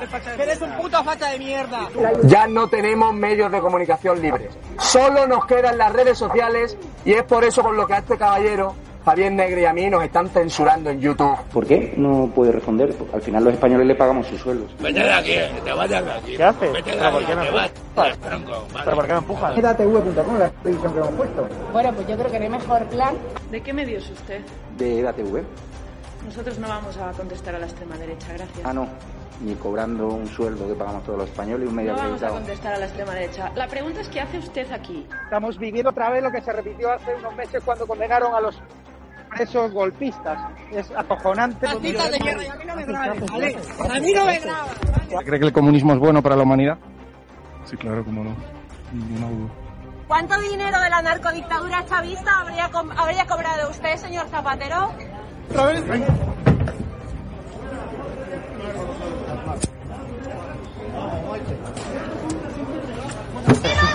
de mierda! Ya no tenemos medios de comunicación libres. Solo nos quedan las redes sociales y es por eso por lo que a este caballero Javier Negre y a mí nos están censurando en YouTube. ¿Por qué no puede responder? Al final los españoles le pagamos sus sueldos. Vete de aquí, te vayas de aquí. ¿Qué haces? Vete de ¿Pero por aquí, te empujas? vas. ¿Pero por qué me empujas? edatv.com, la televisión que hemos puesto. Bueno, pues yo creo que no hay mejor plan. ¿De qué medio es usted? De EDATV. Nosotros no vamos a contestar a la extrema derecha, gracias. Ah, no. Ni cobrando un sueldo que pagamos todos los españoles y un medio No vamos a acreditado. contestar a la extrema derecha. La pregunta es ¿qué hace usted aquí? Estamos viviendo otra vez lo que se repitió hace unos meses cuando condenaron a los presos golpistas. Es acojonante. De y a mí no me grabes, ¿vale? A mí no me grabas. ¿Cree que el comunismo es bueno para la humanidad? Sí, claro, cómo no. Ninguna duda. ¿Cuánto dinero de la narcodictadura chavista habría, com- habría cobrado usted, señor Zapatero?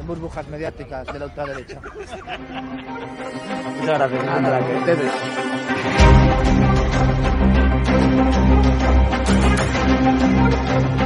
en burbujas mediáticas de la ultraderecha. Muchas gracias. Nada, que ustedes. Muy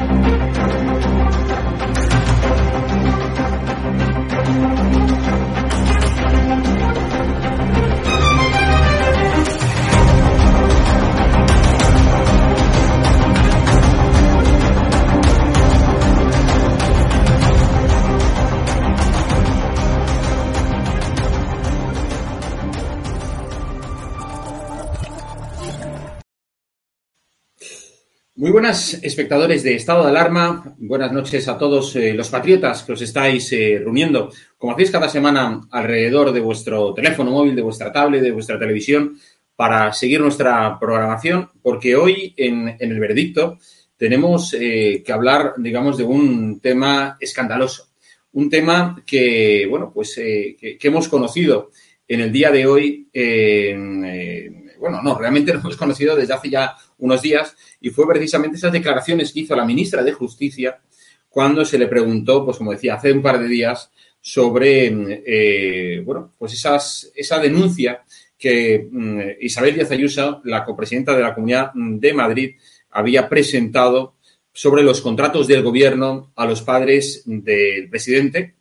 buenas espectadores de Estado de Alarma, buenas noches a todos eh, los patriotas que os estáis eh, reuniendo, como hacéis cada semana, alrededor de vuestro teléfono móvil, de vuestra tablet, de vuestra televisión, para seguir nuestra programación, porque hoy en, el veredicto tenemos eh, que hablar, digamos, de un tema escandaloso, un tema que, bueno, pues que, que hemos conocido en el día de hoy, en, bueno, no, realmente lo hemos conocido desde hace ya unos días y fue precisamente esas declaraciones que hizo la ministra de Justicia cuando se le preguntó, pues como decía, hace un par de días, sobre, eh, bueno, pues esas, esa denuncia que mm, Isabel Díaz Ayuso, la copresidenta de la Comunidad de Madrid, había presentado sobre los contratos del gobierno a los padres del presidente,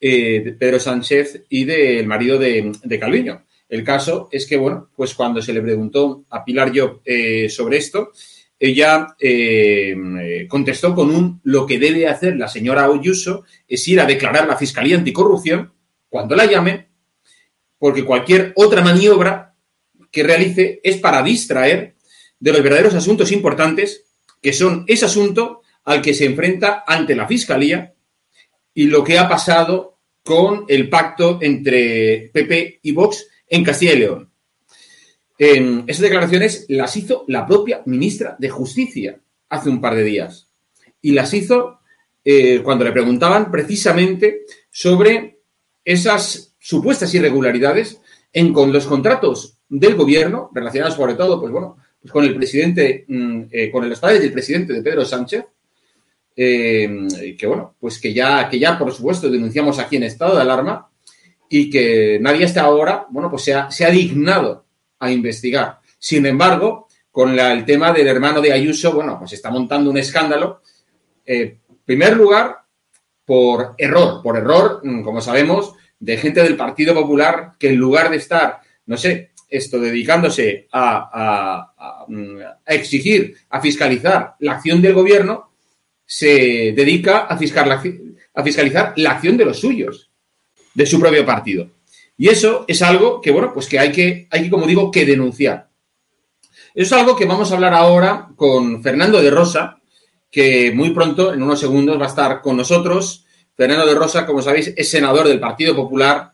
eh, Pedro Sánchez, y del marido de, de Calviño. El caso es que, bueno, pues cuando se le preguntó a Pilar Job eh, sobre esto, ella eh, eh, contestó con un lo que debe hacer la señora Ayuso es ir a declarar a la Fiscalía Anticorrupción cuando la llame, porque cualquier otra maniobra que realice es para distraer de los verdaderos asuntos importantes, que son ese asunto al que se enfrenta ante la Fiscalía y lo que ha pasado con el pacto entre PP y Vox en Castilla y León. Eh, esas declaraciones las hizo la propia ministra de Justicia hace un par de días. Y las hizo eh, cuando le preguntaban precisamente sobre esas supuestas irregularidades en con los contratos del gobierno, relacionados sobre todo, pues bueno, pues con el presidente, mm, eh, con los padres del presidente de Pedro Sánchez, eh, que bueno, pues que ya, que ya por supuesto denunciamos aquí en estado de alarma y que nadie hasta ahora, bueno, pues se ha, se ha dignado a investigar. Sin embargo, con la- el tema del hermano de Ayuso, bueno, pues está montando un escándalo. Eh, en primer lugar, por error, por error, mm, como sabemos, de gente del Partido Popular que en lugar de estar, no sé, esto dedicándose a, a- mm, exigir, a fiscalizar la acción del gobierno, se dedica a, fiscal- a fiscalizar la acción de los suyos, de su propio partido. Y eso es algo que, bueno, pues que hay que, hay que, como digo, que denunciar. Eso es algo que vamos a hablar ahora con Fernando de Rosa, que muy pronto, en unos segundos, va a estar con nosotros. Fernando de Rosa, como sabéis, es senador del Partido Popular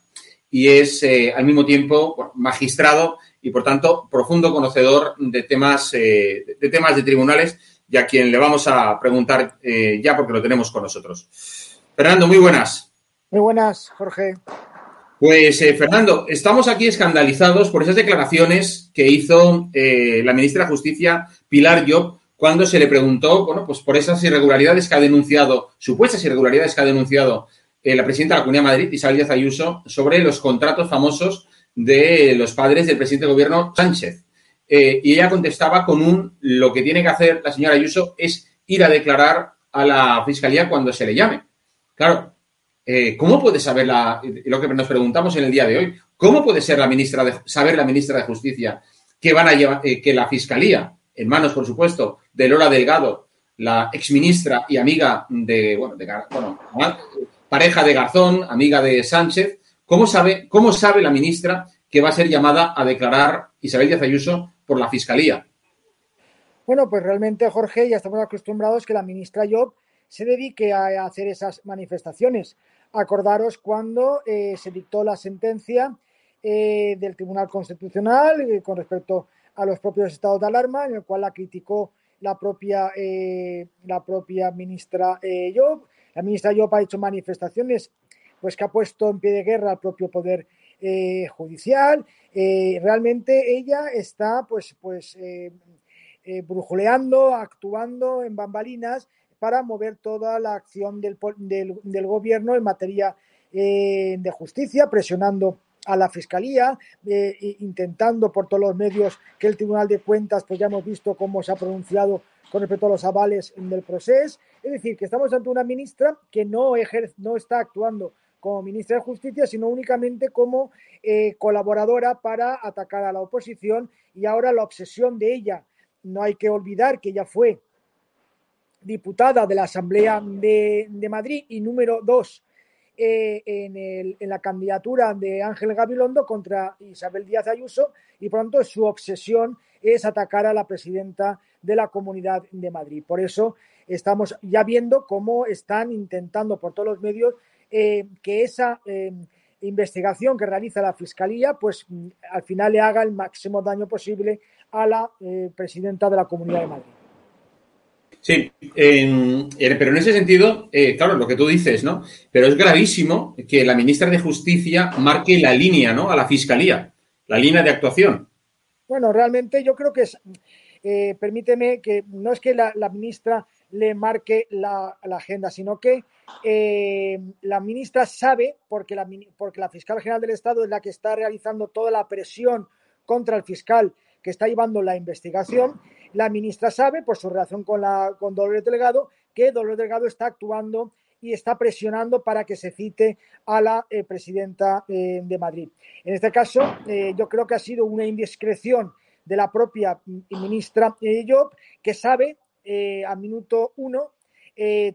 y es eh, al mismo tiempo magistrado y, por tanto, profundo conocedor de temas, eh, de temas de tribunales y a quien le vamos a preguntar eh, ya porque lo tenemos con nosotros. Fernando, muy buenas. Muy buenas, Jorge. Pues eh, Fernando, estamos aquí escandalizados por esas declaraciones que hizo eh, la ministra de Justicia, Pilar Job, cuando se le preguntó, bueno, pues por esas irregularidades que ha denunciado, supuestas irregularidades que ha denunciado eh, la presidenta de la Comunidad de Madrid, Isabel Díaz Ayuso, sobre los contratos famosos de los padres del presidente del gobierno Sánchez. y ella contestaba con un, lo que tiene que hacer la señora Ayuso es ir a declarar a la fiscalía cuando se le llame. Claro, eh, ¿cómo puede saber la, lo que nos preguntamos en el día de hoy? ¿Cómo puede ser la ministra de, saber la ministra de Justicia que van a llevar, eh, que la fiscalía, en manos, por supuesto, de Lola Delgado, la exministra y amiga de, bueno, de, bueno, pareja de Garzón, amiga de Sánchez, ¿cómo sabe, cómo sabe la ministra que va a ser llamada a declarar Isabel Díaz Ayuso por la fiscalía? Bueno, pues realmente, Jorge, ya estamos acostumbrados que la ministra Job se dedique a hacer esas manifestaciones. Acordaros cuando eh, se dictó la sentencia eh, del Tribunal Constitucional eh, con respecto a los propios estados de alarma, en el cual la criticó la propia, la propia ministra Job. La ministra Job ha hecho manifestaciones pues, que ha puesto en pie de guerra al propio Poder Judicial. realmente ella está pues, pues, brujuleando, actuando en bambalinas para mover toda la acción del, del, gobierno en materia eh, de justicia, presionando a la fiscalía, eh, intentando por todos los medios que el Tribunal de Cuentas, pues ya hemos visto cómo se ha pronunciado con respecto a los avales del proceso. Es decir, que estamos ante una ministra que no, ejerce, no está actuando como ministra de Justicia, sino únicamente como eh, colaboradora para atacar a la oposición y ahora la obsesión de ella. No hay que olvidar que ella fue diputada de la Asamblea de, Madrid y número dos eh, en, la candidatura de Ángel Gabilondo contra Isabel Díaz Ayuso y pronto su obsesión es atacar a la presidenta de la Comunidad de Madrid. Por eso estamos ya viendo cómo están intentando por todos los medios eh, que esa eh, investigación que realiza la Fiscalía pues al final le haga el máximo daño posible a la presidenta de la Comunidad de Madrid. Sí, pero en ese sentido, eh, claro, lo que tú dices, ¿no? Pero es gravísimo que la ministra de Justicia marque la línea, ¿no? A la Fiscalía, la línea de actuación. Bueno, realmente yo creo que es, eh, permíteme que no es que la, ministra le marque la, agenda, sino que eh, la ministra sabe, porque la, porque la fiscal general del Estado es la que está realizando toda la presión contra el fiscal que está llevando la investigación, la ministra sabe, por su relación con, la, con Dolores Delgado, que Dolores Delgado está actuando y está presionando para que se cite a la eh, presidenta eh, de Madrid. En este caso, eh, yo creo que ha sido una indiscreción de la propia ministra Job, que sabe a minuto uno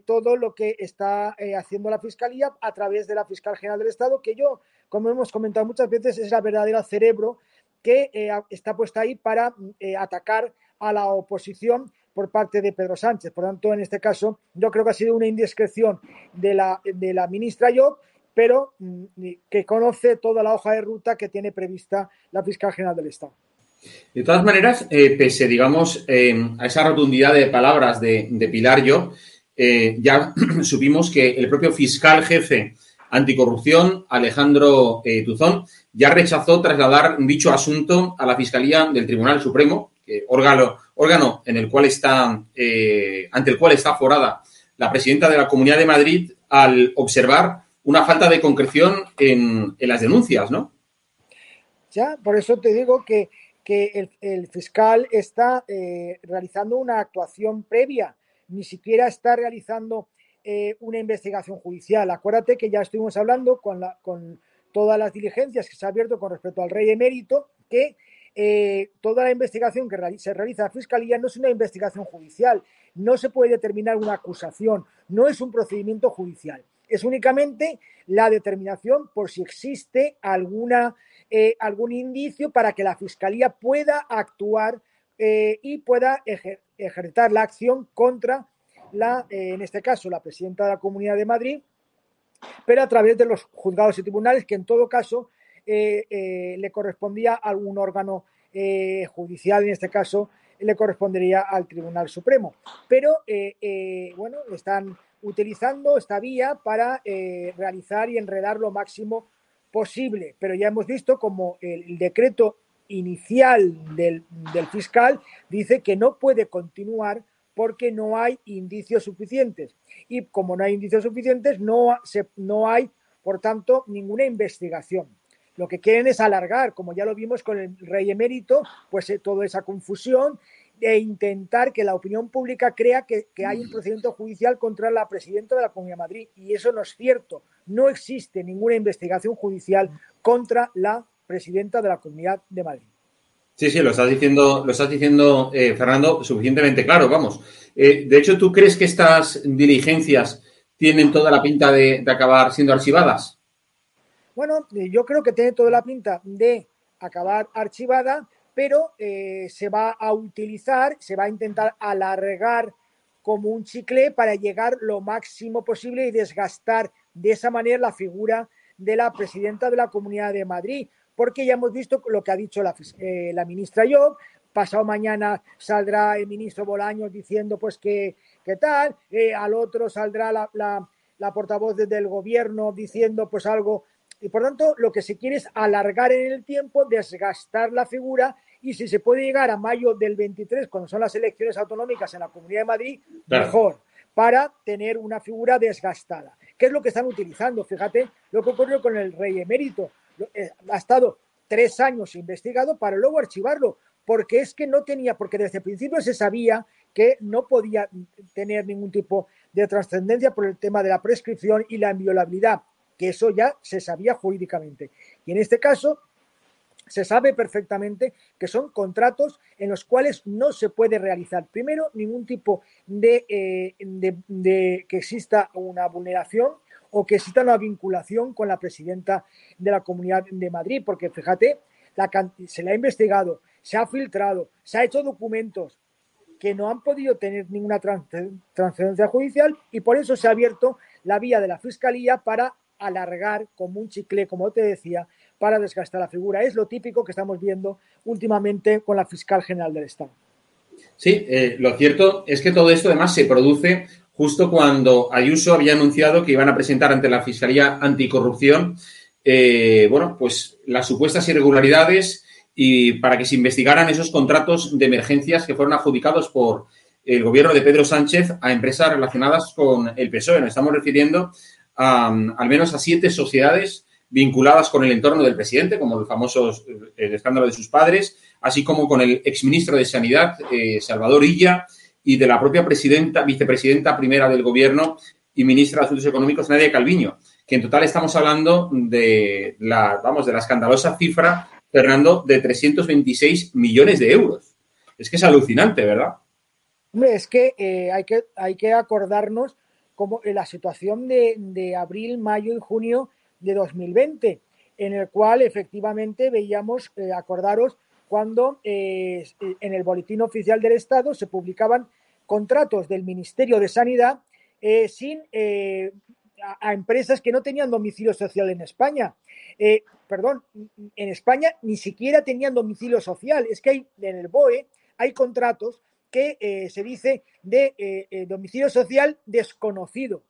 todo lo que está haciendo la Fiscalía a través de la Fiscal General del Estado, que yo, como hemos comentado muchas veces, es la verdadera cerebro que está puesta ahí para atacar a la oposición por parte de Pedro Sánchez. Por tanto, en este caso, yo creo que ha sido una indiscreción de la, de la ministra Job, pero mm, que conoce toda la hoja de ruta que tiene prevista la fiscal general del Estado. De todas maneras, eh, pese, digamos, eh, a esa rotundidad de palabras de, Pilar Job, eh, ya supimos que el propio fiscal jefe anticorrupción, Alejandro Tuzón, ya rechazó trasladar dicho asunto a la Fiscalía del Tribunal Supremo, órgano, órgano en el cual está, eh, ante el cual está forada la presidenta de la Comunidad de Madrid al observar una falta de concreción en, las denuncias, ¿no? Ya, por eso te digo que, el, fiscal está eh, realizando una actuación previa, ni siquiera está realizando eh, una investigación judicial. Acuérdate que ya estuvimos hablando con, con todas las diligencias que se ha abierto con respecto al rey emérito, que eh, toda la investigación que se realiza la Fiscalía no es una investigación judicial, no se puede determinar una acusación, no es un procedimiento judicial, es únicamente la determinación por si existe alguna, eh, algún indicio para que la Fiscalía pueda actuar y pueda ejercer la acción contra la, en este caso, la presidenta de la Comunidad de Madrid, pero a través de los juzgados y tribunales que en todo caso eh, eh, le correspondía a algún órgano eh, judicial, en este caso le correspondería al Tribunal Supremo. Pero, eh, eh, bueno, están utilizando esta vía para eh, realizar y enredar lo máximo posible. Pero ya hemos visto como el decreto inicial del, del fiscal dice que no puede continuar porque no hay indicios suficientes. Y como no hay indicios suficientes, no, se, no hay, por tanto, ninguna investigación. Lo que quieren es alargar, como ya lo vimos con el rey emérito, pues eh, toda esa confusión e intentar que la opinión pública crea que, que, hay un procedimiento judicial contra la presidenta de la Comunidad de Madrid. Y eso no es cierto. No existe ninguna investigación judicial contra la presidenta de la Comunidad de Madrid. Sí, sí, lo estás diciendo, lo estás diciendo, eh, Fernando, suficientemente claro, vamos. Eh, de hecho, ¿tú crees que estas diligencias tienen toda la pinta de, acabar siendo archivadas? Bueno, eh, yo creo que tiene toda la pinta de acabar archivada, pero eh, se va a utilizar, se va a intentar alargar como un chicle para llegar lo máximo posible y desgastar de esa manera la figura de la presidenta de la Comunidad de Madrid, porque ya hemos visto lo que ha dicho la, eh, la ministra Job, pasado mañana saldrá el ministro Bolaños diciendo pues que, que tal, eh, al otro saldrá la, la, la portavoz del gobierno diciendo pues algo y por tanto lo que se quiere es alargar en el tiempo, desgastar la figura y si se puede llegar a mayo del 23, cuando son las elecciones autonómicas en la Comunidad de Madrid, claro. mejor, para tener una figura desgastada. ¿Qué es lo que están utilizando? Fíjate lo que ocurrió con el rey emérito. Eh, ha estado tres años investigado para luego archivarlo, porque es que no tenía, porque desde el principio se sabía que no podía tener ningún tipo de trascendencia por el tema de la prescripción y la inviolabilidad que eso ya se sabía jurídicamente. Y en este caso se sabe perfectamente que son contratos en los cuales no se puede realizar, primero, ningún tipo de, eh, de, de, que exista una vulneración o que exista una vinculación con la presidenta de la Comunidad de Madrid, porque fíjate, se le ha investigado, se ha filtrado, se ha hecho documentos que no han podido tener ninguna transferencia judicial y por eso se ha abierto la vía de la Fiscalía para alargar como un chicle, como te decía, para desgastar la figura. Es lo típico que estamos viendo últimamente con la fiscal general del Estado. Sí, eh, lo cierto es que todo esto además se produce justo cuando Ayuso había anunciado que iban a presentar ante la Fiscalía Anticorrupción, eh, bueno, pues las supuestas irregularidades y para que se investigaran esos contratos de emergencias que fueron adjudicados por el gobierno de Pedro Sánchez a empresas relacionadas con el PSOE. Nos estamos refiriendo a, al menos a siete sociedades vinculadas con el entorno del presidente, como el famoso escándalo de sus padres, así como con el exministro de Sanidad, eh, Salvador Illa, y de la propia presidenta, vicepresidenta primera del gobierno y ministra de Asuntos Económicos, Nadia Calviño, que en total estamos hablando de la, vamos, de la escandalosa cifra, Fernando, de 326 millones de euros. Es que es alucinante, ¿verdad? Hombre, es que, eh, hay que hay que acordarnos como en la situación de, de abril, mayo y junio de 2020, en el cual efectivamente veíamos, eh, acordaros, cuando eh, en el Boletín Oficial del Estado se publicaban contratos del Ministerio de Sanidad eh, sin eh, a, empresas que no tenían domicilio social en España. Perdón, en España ni siquiera tenían domicilio social. Es que hay, en el BOE hay contratos que se dice de domicilio social desconocido.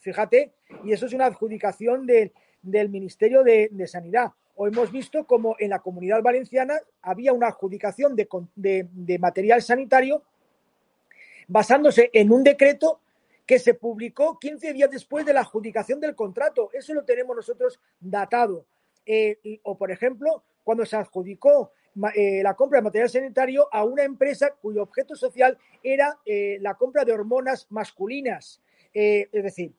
Fíjate, y eso es una adjudicación de, del Ministerio de, Sanidad. O hemos visto como en la comunidad valenciana había una adjudicación de, material sanitario basándose en un decreto que se publicó 15 días después de la adjudicación del contrato. Eso lo tenemos nosotros datado. Eh, o, por ejemplo, cuando se adjudicó eh, la compra de material sanitario a una empresa cuyo objeto social era eh, la compra de hormonas masculinas. Es decir,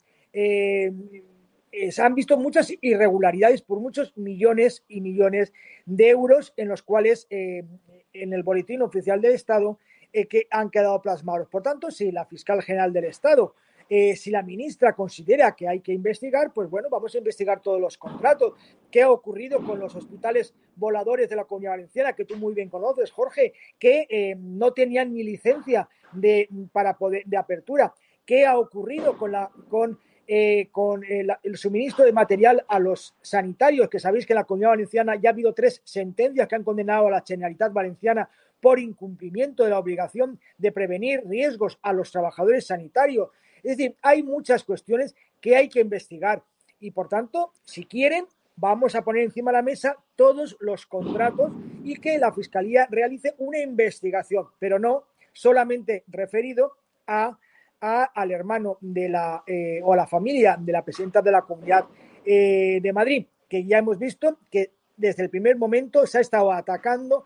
eh, se han visto muchas irregularidades por muchos millones y millones de euros en los cuales en el boletín oficial del Estado eh, que han quedado plasmados. Por tanto, si la fiscal general del Estado, eh, si la ministra considera que hay que investigar, pues bueno, vamos a investigar todos los contratos. ¿Qué ha ocurrido con los hospitales voladores de la Comunidad Valenciana, que tú muy bien conoces, Jorge, que eh, no tenían ni licencia de, para poder, de apertura? ¿Qué ha ocurrido con, la, con eh, con el, el, suministro de material a los sanitarios, que sabéis que en la Comunidad Valenciana ya ha habido tres sentencias que han condenado a la Generalitat Valenciana por incumplimiento de la obligación de prevenir riesgos a los trabajadores sanitarios. Es decir, hay muchas cuestiones que hay que investigar y, por tanto, si quieren, vamos a poner encima de la mesa todos los contratos y que la Fiscalía realice una investigación, pero no solamente referido a a, al hermano de la, eh, o a la familia de la presidenta de la Comunidad eh, de Madrid, que ya hemos visto que desde el primer momento se ha estado atacando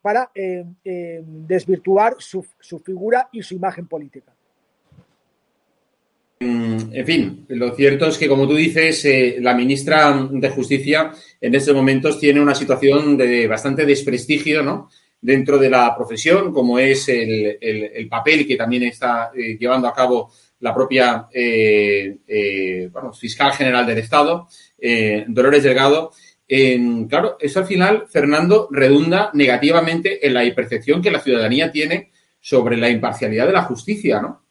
para eh, desvirtuar su, su figura y su imagen política. En fin, lo cierto es que, como tú dices, la ministra de Justicia en estos momentos tiene una situación de bastante desprestigio, ¿no? Dentro de la profesión, como es el, el, el papel que también está eh, llevando a cabo la propia eh, eh, fiscal general del Estado, Dolores Delgado. claro, eso al final, Fernando, redunda negativamente en la percepción que la ciudadanía tiene sobre la imparcialidad de la justicia, ¿no?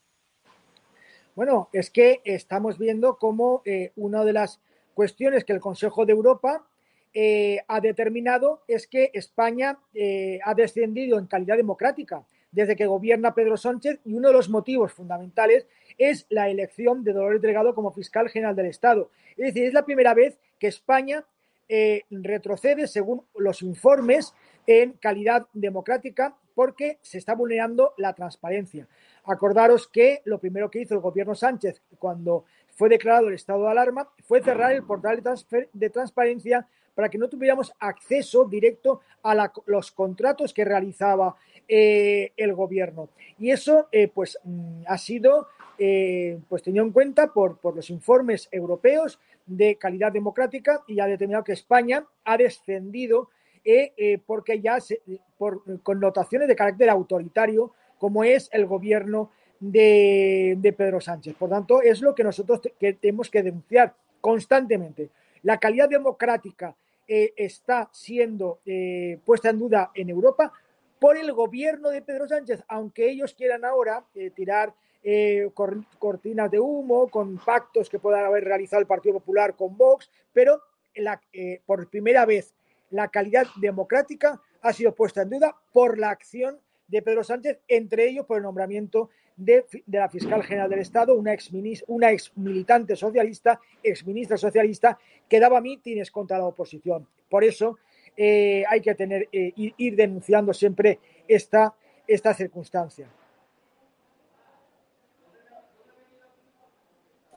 Bueno, es que estamos viendo cómo una de las cuestiones que el Consejo de Europa eh, ha determinado es que España eh, ha descendido en calidad democrática desde que gobierna Pedro Sánchez y uno de los motivos fundamentales es la elección de Dolores Delgado como fiscal general del Estado. Es decir, es la primera vez que España eh, retrocede, según los informes, en calidad democrática porque se está vulnerando la transparencia. Acordaros que lo primero que hizo el gobierno Sánchez cuando fue declarado el estado de alarma fue cerrar el portal de, transparencia para que no tuviéramos acceso directo a los contratos que realizaba eh, el gobierno. Y eso, eh, pues, mm, ha sido, eh, pues, tenido en cuenta por, por, los informes europeos de calidad democrática y ha determinado que España ha descendido porque ya, se, por connotaciones de carácter autoritario, como es el gobierno de, Pedro Sánchez. Por tanto, es lo que nosotros que tenemos que denunciar constantemente. La calidad democrática eh, está siendo eh, puesta en duda en Europa por el gobierno de Pedro Sánchez, aunque ellos quieran ahora eh, tirar cor cortinas de humo con pactos que puedan haber realizado el Partido Popular con Vox, pero por primera vez la calidad democrática ha sido puesta en duda por la acción de Pedro Sánchez, entre ellos por el nombramiento de, la fiscal general del Estado, una ex, una ex militante socialista, ex ministra socialista, que daba mítines contra la oposición. Por eso eh, hay que tener, eh, ir, denunciando siempre esta, esta circunstancia.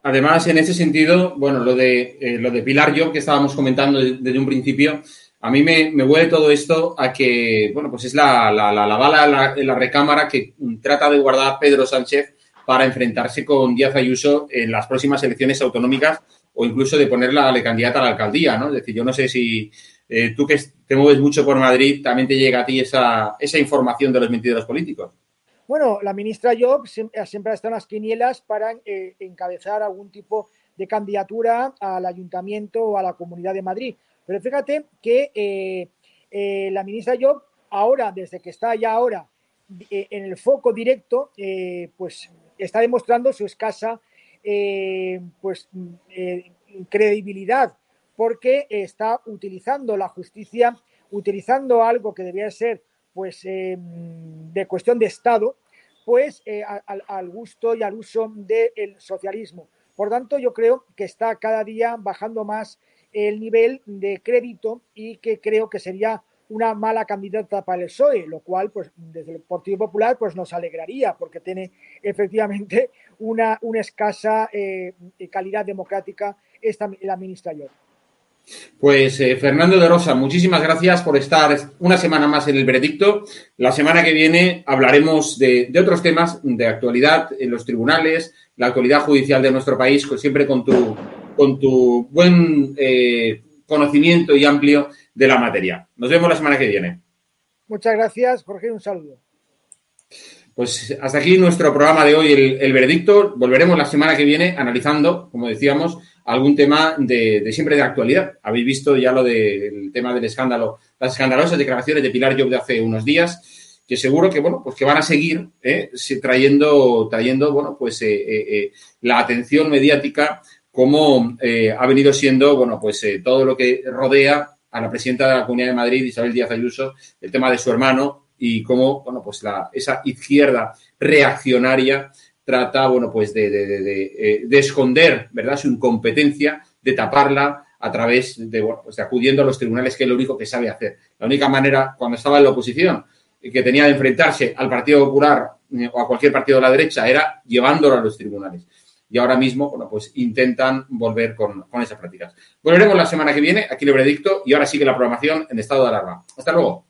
Además, en ese sentido, bueno, lo de, eh, lo de Pilar Job que estábamos comentando desde un principio, a mí me, me, huele todo esto a que, bueno, pues es la, la, la, la bala en la, recámara que trata de guardar Pedro Sánchez para enfrentarse con Díaz Ayuso en las próximas elecciones autonómicas o incluso de ponerla de candidata a la alcaldía, ¿no? Es decir, yo no sé si eh, tú que te mueves mucho por Madrid, también te llega a ti esa, esa información de los mentideros políticos. Bueno, la ministra Job siempre, siempre está en las quinielas para eh, encabezar algún tipo de candidatura al ayuntamiento o a la comunidad de Madrid. Pero fíjate que eh, eh, la ministra Job, ahora, desde que está ya ahora eh, en el foco directo, pues está demostrando su escasa pues, credibilidad, porque está utilizando la justicia, utilizando algo que debía ser pues, de cuestión de Estado, pues al, al gusto y al uso del socialismo. Por tanto, yo creo que está cada día bajando más el nivel de crédito y que creo que sería una mala candidata para el PSOE, lo cual, pues, desde el Partido Popular, pues nos alegraría, porque tiene efectivamente una, una escasa eh, calidad democrática esta, la ministra York. Pues eh, Fernando de Rosa, muchísimas gracias por estar una semana más en el veredicto. La semana que viene hablaremos de, otros temas de actualidad en los tribunales, la actualidad judicial de nuestro país, pues siempre con tu con tu buen eh, conocimiento y amplio de la materia. Nos vemos la semana que viene. Muchas gracias, Jorge, un saludo. Pues hasta aquí nuestro programa de hoy, el, el veredicto. Volveremos la semana que viene analizando, como decíamos, algún tema de, de siempre de actualidad. Habéis visto ya lo del de, tema del escándalo, las escandalosas declaraciones de Pilar Job de hace unos días que seguro que, bueno, pues que van a seguir ¿eh? trayendo, trayendo, bueno, pues eh, la atención mediática como eh, ha venido siendo, bueno, pues eh, todo lo que rodea a la presidenta de la Comunidad de Madrid, Isabel Díaz Ayuso, el tema de su hermano y cómo, bueno, pues la, esa izquierda reaccionaria trata, bueno, pues de, eh, de esconder, ¿verdad?, su incompetencia, de taparla a través de, bueno, pues de acudiendo a los tribunales, que es lo único que sabe hacer. La única manera, cuando estaba en la oposición, que tenía de enfrentarse al Partido Popular eh, o a cualquier partido de la derecha, era llevándolo a los tribunales. Y ahora mismo, bueno, pues intentan volver con, con esas prácticas. Volveremos la semana que viene, aquí el veredicto, y ahora sigue la programación en estado de alarma. Hasta luego.